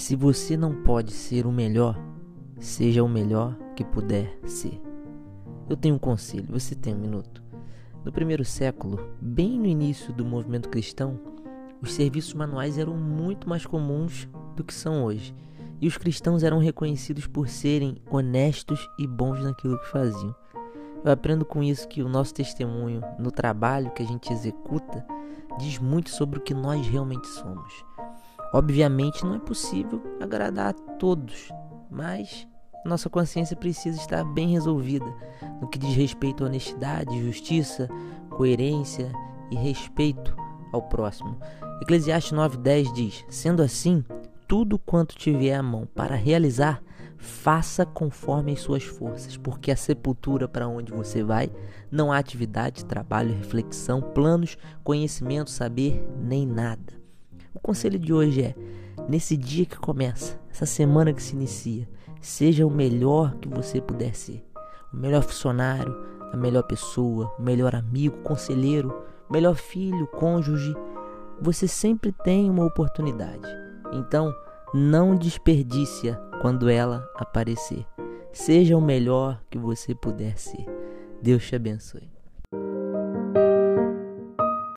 Se você não pode ser o melhor, seja o melhor que puder ser. Eu tenho um conselho, você tem um minuto. No primeiro século, bem no início do movimento cristão, os serviços manuais eram muito mais comuns do que são hoje, e os cristãos eram reconhecidos por serem honestos e bons naquilo que faziam. Eu aprendo com isso que o nosso testemunho no trabalho que a gente executa diz muito sobre o que nós realmente somos. Obviamente não é possível agradar a todos, mas nossa consciência precisa estar bem resolvida no que diz respeito à honestidade, justiça, coerência e respeito ao próximo. Eclesiastes 9:10 diz: Sendo assim, tudo quanto tiver à mão para realizar, faça conforme as suas forças, porque a sepultura para onde você vai não há atividade, trabalho, reflexão, planos, conhecimento, saber, nem nada. O conselho de hoje é: nesse dia que começa, essa semana que se inicia, seja o melhor que você puder ser. O melhor funcionário, a melhor pessoa, o melhor amigo, conselheiro, o melhor filho, cônjuge. Você sempre tem uma oportunidade. Então, não desperdice-a quando ela aparecer. Seja o melhor que você puder ser. Deus te abençoe.